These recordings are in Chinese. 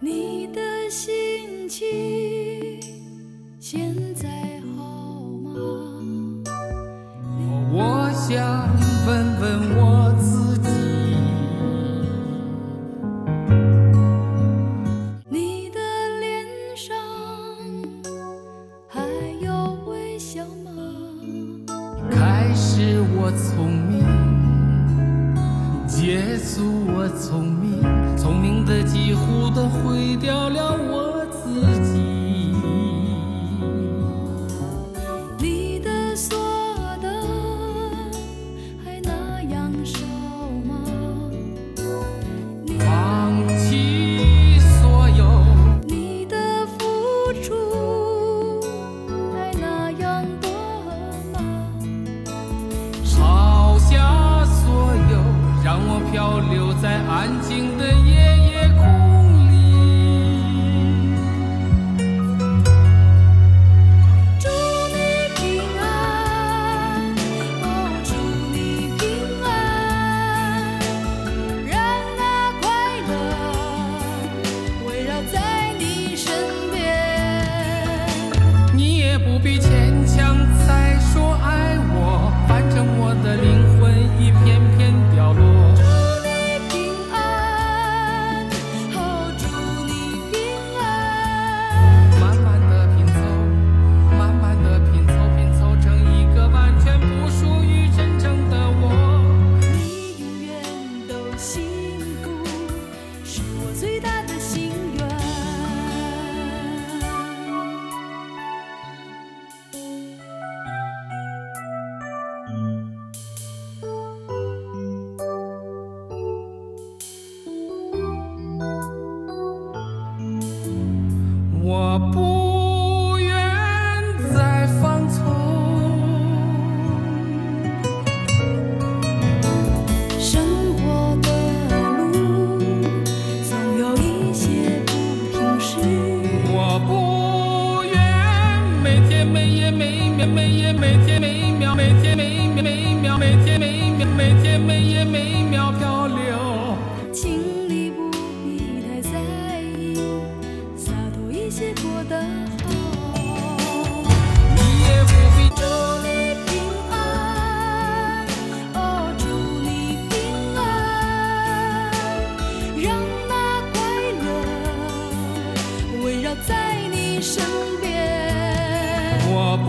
你的心情现在好吗？我想问问我自己，你的脸上还有微笑吗？开始我聪明，结束我聪明，聪明的几乎都毁掉了我。不必牵强再说爱我，反正我的灵魂已片秒每夜每天每秒每天每秒每秒每天每秒每天每夜每秒漂流。请你不必太在意，洒脱一些过得好。你也不必祝你平安，哦，祝你平安，让那快乐围绕在你身边。我不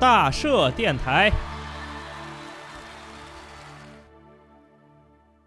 大社电台，